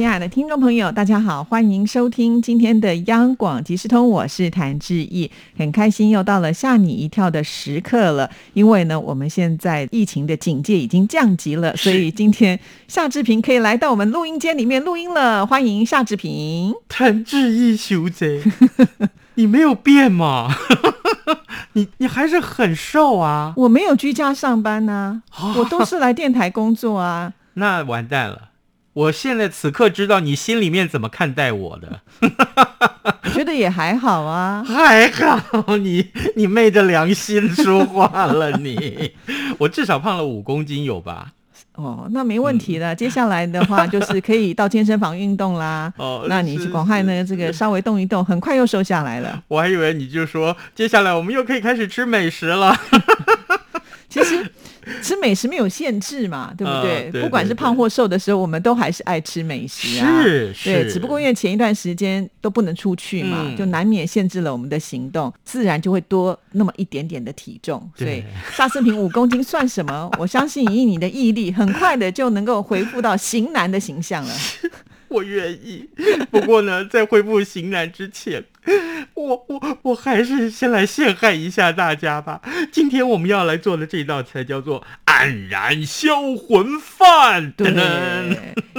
亲爱的听众朋友，大家好，欢迎收听今天的央广即时通，我是谭志毅，很开心又到了吓你一跳的时刻了。因为呢，我们现在疫情的警戒已经降级了，所以今天夏志平可以来到我们录音间里面录音了。欢迎夏志平，谭志毅小姐，你没有变吗？你你还是很瘦啊！我没有居家上班呢、我都是来电台工作啊。那完蛋了。我现在此刻知道你心里面怎么看待我的，我觉得也还好啊。还好你你昧着良心说话了你，我至少胖了五公斤有吧？哦，那没问题嗯的。接下来的话 就是可以到健身房运动啦。哦那你去广汉呢？这个稍微动一动，很快又瘦下来了。我还以为你就说接下来我们又可以开始吃美食了。其实 吃美食没有限制嘛，对不呃对？对不管是胖或瘦的时候，我们都还是爱吃美食啊。是对，是只不过因为前一段时间都不能出去嘛，嗯就难免限制了我们的行动，自然就会多那么一点点的体重。所以对夏视频五公斤算什么？我相信以你的毅力，很快的就能够恢复到型男的形象了。我愿意，不过呢，在恢复型男之前，我我我还是先来陷害一下大家吧。今天我们要来做的这道菜叫做黯然销魂饭。对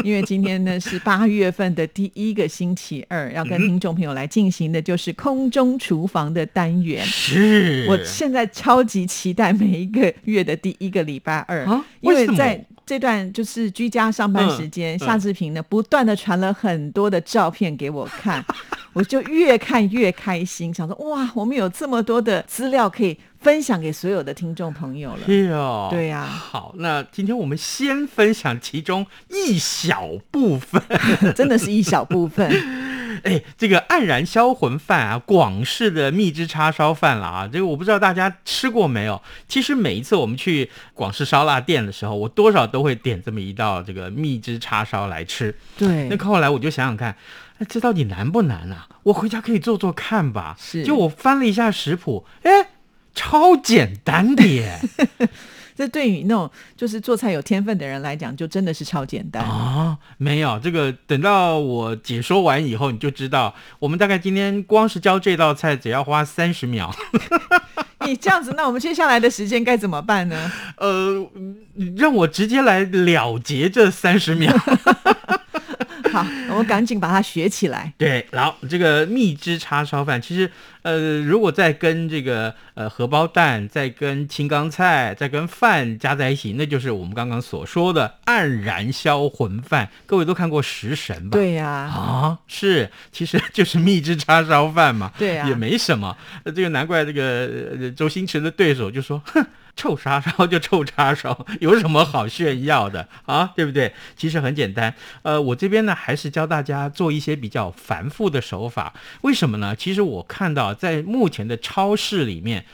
因为今天呢是八月份的第一个星期二，要跟听众朋友来进行的就是空中厨房的单元。是我现在超级期待每一个月的第一个礼拜二，啊因为在这段就是居家上班时间，夏志平呢不断的传了很多的照片给我看，我就越看越开心，想说哇，我们有这么多的资料可以分享给所有的听众朋友了。哟，对呀好，那今天我们先分享其中一小部分。真的是一小部分，哎，这个黯然销魂饭啊，广式的蜜汁叉烧饭了啊，这个我不知道大家吃过没有。其实每一次我们去广式烧腊店的时候，我多少都会点这么一道这个蜜汁叉烧来吃。对那后来我就想想看，哎，这到底难不难啊？我回家可以做做看吧。是就我翻了一下食谱，哎，超简单的耶。这对于那种就是做菜有天分的人来讲，就真的是超简单。啊，没有这个，等到我解说完以后，你就知道，我们大概今天光是教这道菜只要花三十秒。你这样子，那我们接下来的时间该怎么办呢？呃，让我直接来了结这三十秒。好，我们赶紧把它学起来。对，然后这个蜜汁叉烧饭，其实呃，如果再跟这个呃荷包蛋，再跟青冈菜，再跟饭加在一起，那就是我们刚刚所说的黯然销魂饭。各位都看过《食神》吧？。对呀、啊，是，其实就是蜜汁叉烧饭嘛，对啊也没什么。呃这个难怪这个、呃、周星驰的对手就说，哼。臭叉烧就臭叉烧，有什么好炫耀的啊？对不对？其实很简单。呃，我这边呢还是教大家做一些比较繁复的手法。为什么呢？其实我看到在目前的超市里面，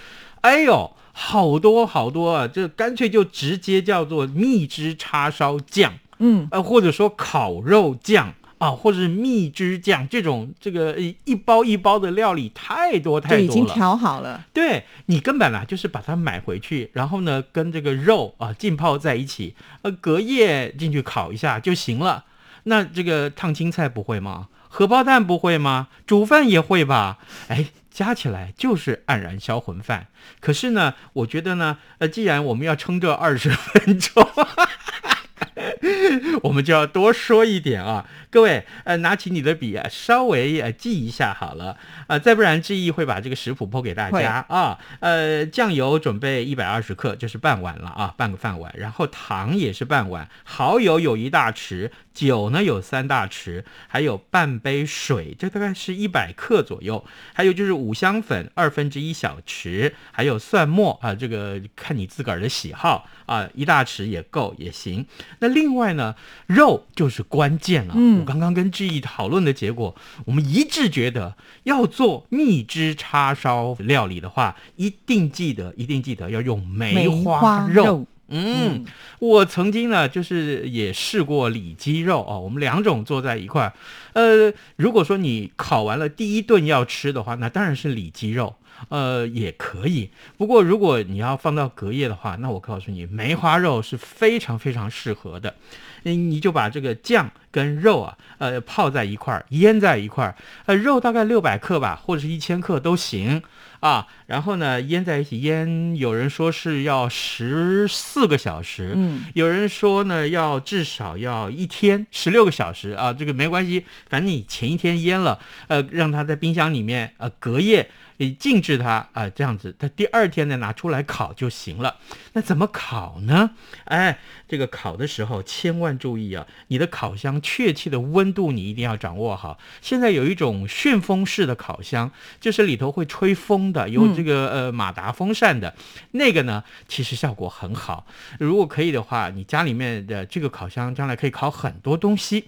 哎呦，好多好多啊！这干脆就直接叫做蜜汁叉烧酱。嗯，呃，或者说烤肉酱啊，或者是蜜汁酱这种这个一一包一包的料理太多就已经太多了。调好了。对你根本啊就是把它买回去，然后呢跟这个肉啊浸泡在一起，呃隔夜进去烤一下就行了。那这个烫青菜不会吗？荷包蛋不会吗？煮饭也会吧？哎，加起来就是黯然销魂饭。可是呢，我觉得呢，呃，既然我们要撑这二十分钟。我们就要多说一点啊，各位，呃，拿起你的笔啊，稍微呃记一下好了，呃，再不然志毅会把这个食谱播给大家啊。呃，酱油准备一百二十克，就是半碗了啊，半个饭碗。然后糖也是半碗，蚝油有一大匙，酒呢有三大匙，还有半杯水，这大概是一百克左右。还有就是五香粉二分之一小匙，还有蒜末啊，这个看你自个儿的喜好啊，一大匙也够也行。那另外呢，肉就是关键了。嗯我刚刚跟志毅讨论的结果，我们一致觉得要做蜜汁叉烧料理的话，一定记得，一定记得要用梅花肉。肉嗯，我曾经呢，就是也试过里脊肉哦，我们两种做在一块儿。呃，如果说你烤完了第一顿要吃的话，那当然是里脊肉。呃，也可以。不过，如果你要放到隔夜的话，那我告诉你，梅花肉是非常非常适合的。嗯，你就把这个酱跟肉啊，呃，泡在一块儿，腌在一块儿。呃，肉大概六百克吧，或者是一千克都行啊。然后呢，腌在一起腌，有人说是要十四个小时，嗯，有人说呢要至少要一天，十六个小时啊。这个没关系，反正你前一天腌了，呃，让它在冰箱里面呃隔夜。你静置它啊，这样子，它第二天呢拿出来烤就行了。那怎么烤呢？哎，这个烤的时候千万注意啊，你的烤箱确切的温度你一定要掌握好。现在有一种旋风式的烤箱，就是里头会吹风的，有这个呃马达风扇的，那个呢其实效果很好。如果可以的话，你家里面的这个烤箱将来可以烤很多东西。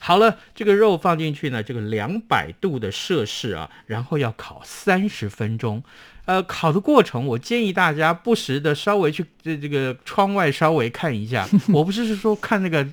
好了，这个肉放进去呢，这个两百度的摄氏啊，然后要烤三十分钟。呃，烤的过程，我建议大家不时的稍微去这这个窗外稍微看一下。我不是是说看那个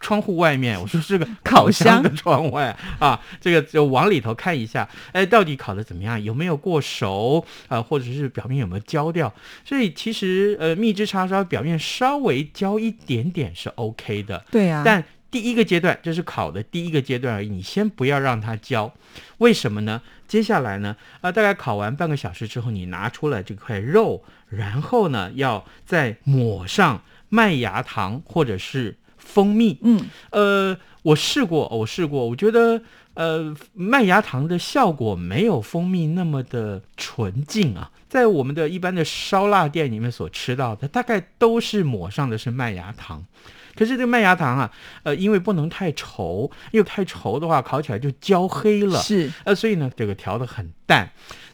窗户外面，我说这个 烤箱的窗外啊，这个就往里头看一下，哎，到底烤的怎么样？有没有过熟啊？或者是表面有没有焦掉？所以其实呃，蜜汁叉烧表面稍微焦一点点是 OK 的。对呀，但。第一个阶段，这是烤的第一个阶段而已，你先不要让它焦，为什么呢？接下来呢，啊，大概烤完半个小时之后，你拿出来这块肉，然后呢，要再抹上麦芽糖或者是蜂蜜。嗯，呃，我试过，我试过，我觉得，呃，麦芽糖的效果没有蜂蜜那么的纯净啊。在我们的一般的烧腊店里面所吃到的，大概都是抹上的是麦芽糖。可是这个麦芽糖啊，呃，因为不能太稠，因为太稠的话，烤起来就焦黑了。是，呃，所以呢，这个调的很淡。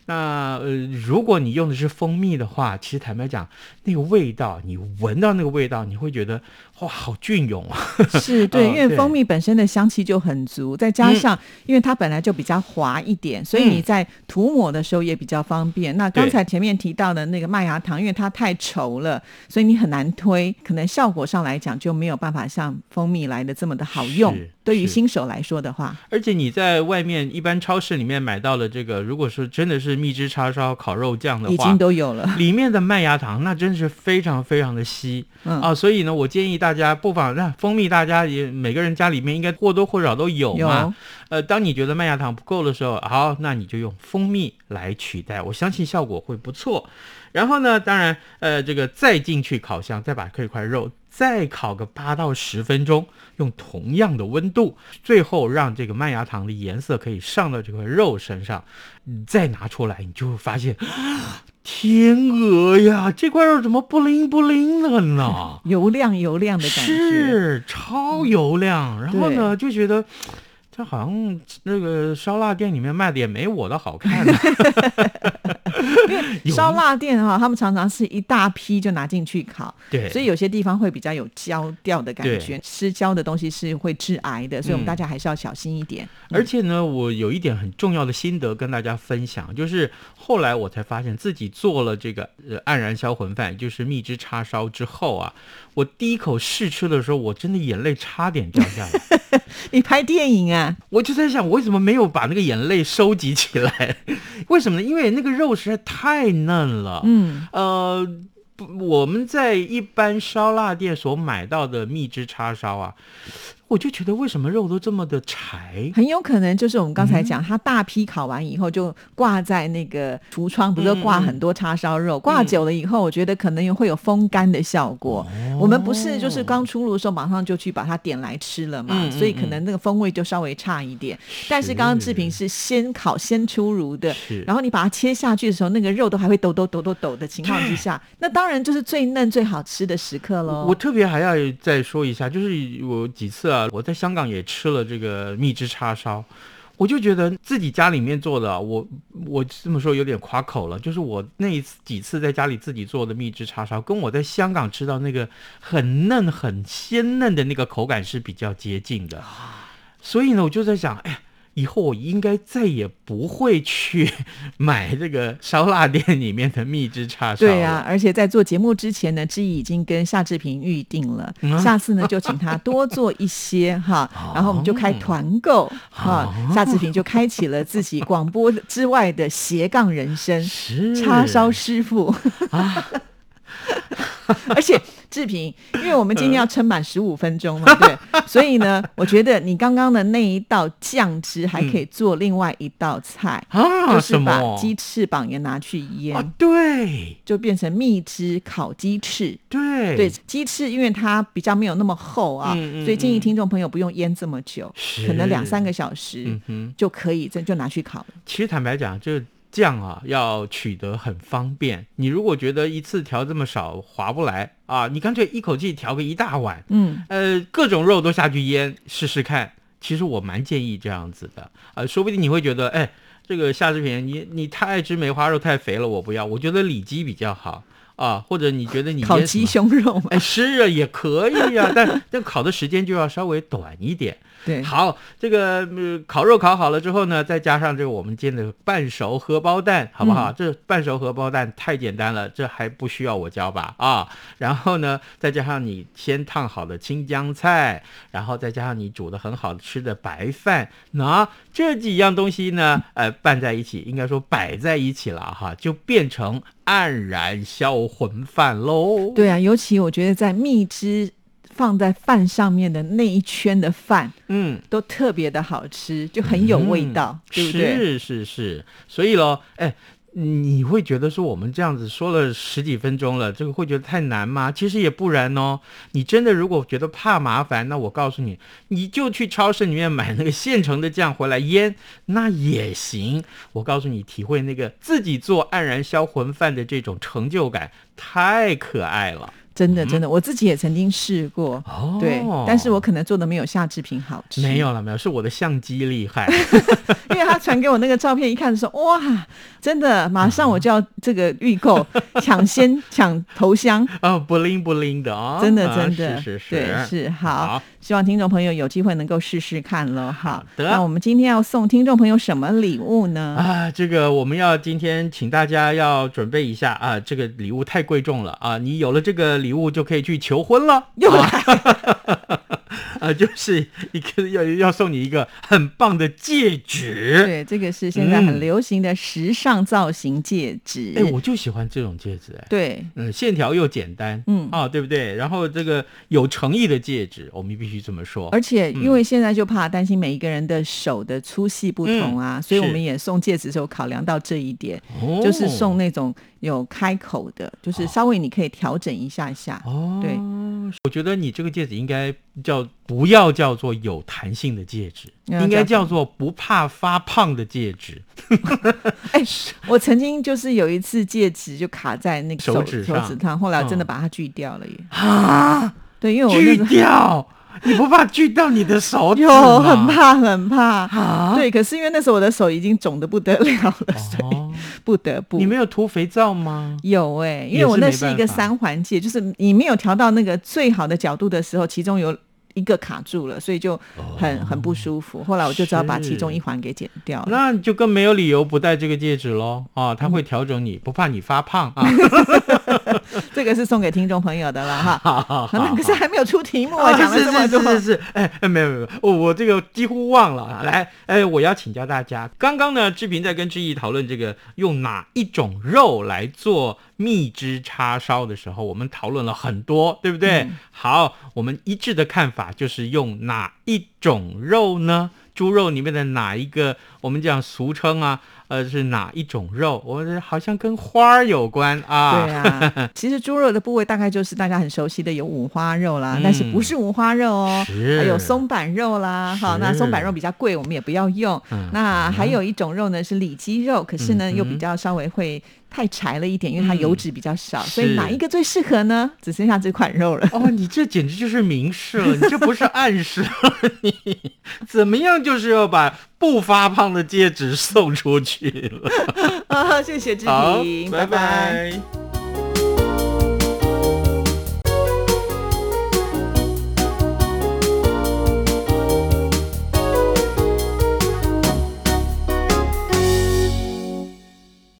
那呃，如果你用的是蜂蜜的话，其实坦白讲，那个味道，你闻到那个味道，你会觉得哇，好隽永啊！是 对，因为蜂蜜本身的香气就很足，再加上因为它本来就比较滑一点，所以你在涂抹的时候也比较方便。那刚才前面提到的那个麦芽糖，因为它太稠了，所以你很难推，可能效果上来讲就没有办法像蜂蜜来的这么的好用。对于新手来说的话，而且你在外面一般超市里面买到了这个，如果说真的是蜜汁叉烧烤肉酱的话，已经都有了。里面的麦芽糖那真是非常非常的稀啊，所以呢，我建议大家不妨让蜂蜜，大家也每个人家里面应该或多或少都有嘛。呃，当你觉得麦芽糖不够的时候，好，那你就用蜂蜜来取代，我相信效果会不错。然后呢，当然，呃，这个再进去烤箱，再把这块肉再烤个八到十分钟，用同样的温度，最后让这个麦芽糖的颜色可以上到这块肉身上，你再拿出来，你就会发现，天鹅呀，这块肉怎么不灵不灵的呢？油亮油亮的感觉，是超油亮。然后呢，就觉得。这好像那个烧腊店里面卖的也没我的好看。烧腊店哈，他们常常是一大批就拿进去烤，对，所以有些地方会比较有焦掉的感觉，吃焦的东西是会致癌的，所以我们大家还是要小心一点。而且呢，我有一点很重要的心得跟大家分享，就是后来我才发现自己做了这个呃黯然销魂饭，就是蜜汁叉烧之后啊，我第一口试吃的时候，我真的眼泪差点掉下来。你拍电影啊？我就在想，我为什么没有把那个眼泪收集起来？为什么呢？因为那个肉实在太嫩了。嗯，呃，我们在一般烧腊店所买到的蜜汁叉烧啊。我就觉得为什么肉都这么的柴？很有可能就是我们刚才讲，它大批烤完以后就挂在那个橱窗，不是挂很多叉烧肉，挂久了以后，我觉得可能会有风干的效果。我们不是就是刚出炉的时候马上就去把它点来吃了嘛，所以可能那个风味就稍微差一点。但是刚刚志平是先烤先出炉的，然后你把它切下去的时候，那个肉都还会抖抖抖抖抖的情况之下，那当然就是最嫩最好吃的时刻喽。我特别还要再说一下，就是我几次。我在香港也吃了这个蜜汁叉烧，我就觉得自己家里面做的，我我这么说有点夸口了，就是我那几次在家里自己做的蜜汁叉烧，跟我在香港吃到那个很嫩、很鲜嫩的那个口感是比较接近的。所以呢，我就在想，哎。以后我应该再也不会去 买这个烧腊店里面的蜜汁叉烧。对呀、而且在做节目之前呢，志毅已经跟夏志平预定了，嗯。下次呢就请他多做一些 哈，哦。然后我们就开团购哈，夏志平就开启了自己广播之外的斜杠人生，叉烧师傅。啊，而且志平，因为我们今天要撑满十五分钟嘛，对，所以呢，我觉得你刚刚的那一道酱汁还可以做另外一道菜，啊，就是把鸡翅膀也拿去腌，啊？对就变成蜜汁烤鸡翅。对对，鸡翅因为它比较没有那么厚啊，嗯嗯所以建议嗯听众朋友不用腌这么久，可能两三个小时。就可以，这就拿去烤了。其实坦白讲，这个酱啊要取得很方便。你如果觉得一次调这么少划不来啊，你干脆一口气调个一大碗，嗯，呃，各种肉都下去腌试试看。其实我蛮建议这样子的，呃，说不定你会觉得，哎，这个夏志平，你你太爱吃梅花肉太肥了，我不要，我觉得里脊比较好啊，或者你觉得你烤鸡胸肉嘛，哎，是啊，也可以啊，但但烤的时间就要稍微短一点。对，好，这个、呃、烤肉烤好了之后呢，再加上这个我们煎的半熟荷包蛋，好不好？嗯这半熟荷包蛋太简单了，这还不需要我教吧？啊，然后呢，再加上你先烫好的青江菜，然后再加上你煮的很好吃的白饭，那这几样东西呢，呃，拌在一起，应该说摆在一起了哈，就变成黯然销魂饭喽。对啊，尤其我觉得在蜜汁放在饭上面的那一圈的饭嗯。都特别的好吃，就很有味道，对不对？是是是，所以咯，哎，你会觉得说我们这样子说了十几分钟了，这个会觉得太难吗？其实也不然哦。你真的如果觉得怕麻烦，那我告诉你，你就去超市里面买那个现成的酱回来腌，那也行。我告诉你，体会那个自己做黯然销魂饭的这种成就感，太可爱了。真的真的，我自己也曾经试过，哦。对，但是我可能做的没有夏志平好吃，没有了，没有，是我的相机厉害。因为他传给我那个照片，一看说哇，真的，马上我就要这个预购，抢先抢头香，哦，不灵不灵的哦、真的啊真的，是是是，对是好。好，希望听众朋友有机会能够试试看喽。好好，的那我们今天要送听众朋友什么礼物呢？啊，这个我们要今天请大家要准备一下啊，这个礼物太贵重了啊，你有了这个礼物就可以去求婚了，又来啊，啊，就是一个要要送你一个很棒的戒指。对，这个是现在很流行的时尚造型戒指。哎、我就喜欢这种戒指、哎，对，嗯，线条又简单，嗯啊，对不对？然后这个有诚意的戒指，我们必须这么说。而且因为现在就怕担心每一个人的手的粗细不同啊，所以我们也送戒指的时候考量到这一点，哦就是送那种有开口的，就是稍微你可以调整一下下。哦，对，我觉得你这个戒指应该叫不要叫做有弹性的戒指，要应该叫叫做不怕发胖的戒指。哎、我曾经就是有一次戒指就卡在那个手手指上手指上，后来真的嗯把它锯掉了耶。啊，对，因为我那锯掉！你不怕锯到你的手指有？很怕很怕。啊！对，可是因为那时候我的手已经肿的不得了了，所以哦，不得不。你没有涂肥皂吗？有哎、因为我那没是一个三环戒，就是你没有调到那个最好的角度的时候，其中有一个卡住了，所以就很、很不舒服。后来我就只好把其中一环给剪掉了。那就更没有理由不戴这个戒指喽啊！它会调整你，不怕你发胖啊！这个是送给听众朋友的了哈。好好好可是还没有出题目啊，啊，讲了是这么多。是是是是，哎，哎没有没有，我我这个几乎忘了。来，哎，我要请教大家，刚刚呢，志平在跟志毅讨论这个用哪一种肉来做蜜汁叉烧的时候，我们讨论了很多，对不对？嗯好，我们一致的看法就是用哪一种肉呢？猪肉里面的哪一个？我们讲俗称啊，呃，是哪一种肉？我好像跟花儿有关啊。对啊，其实猪肉的部位大概就是大家很熟悉的有五花肉啦，嗯但是不是五花肉哦，还有松板肉啦。好，那松板肉比较贵，我们也不要用。嗯那还有一种肉呢是里脊肉，可是呢、嗯又比较稍微会太柴了一点，因为它嗯油脂比较少，所以哪一个最适合呢？只剩下这款肉了。哦，你这简直就是明示了，你这不是暗示了，你怎么样就是要把不发胖的戒指送出去了。啊，谢谢志好平，拜拜拜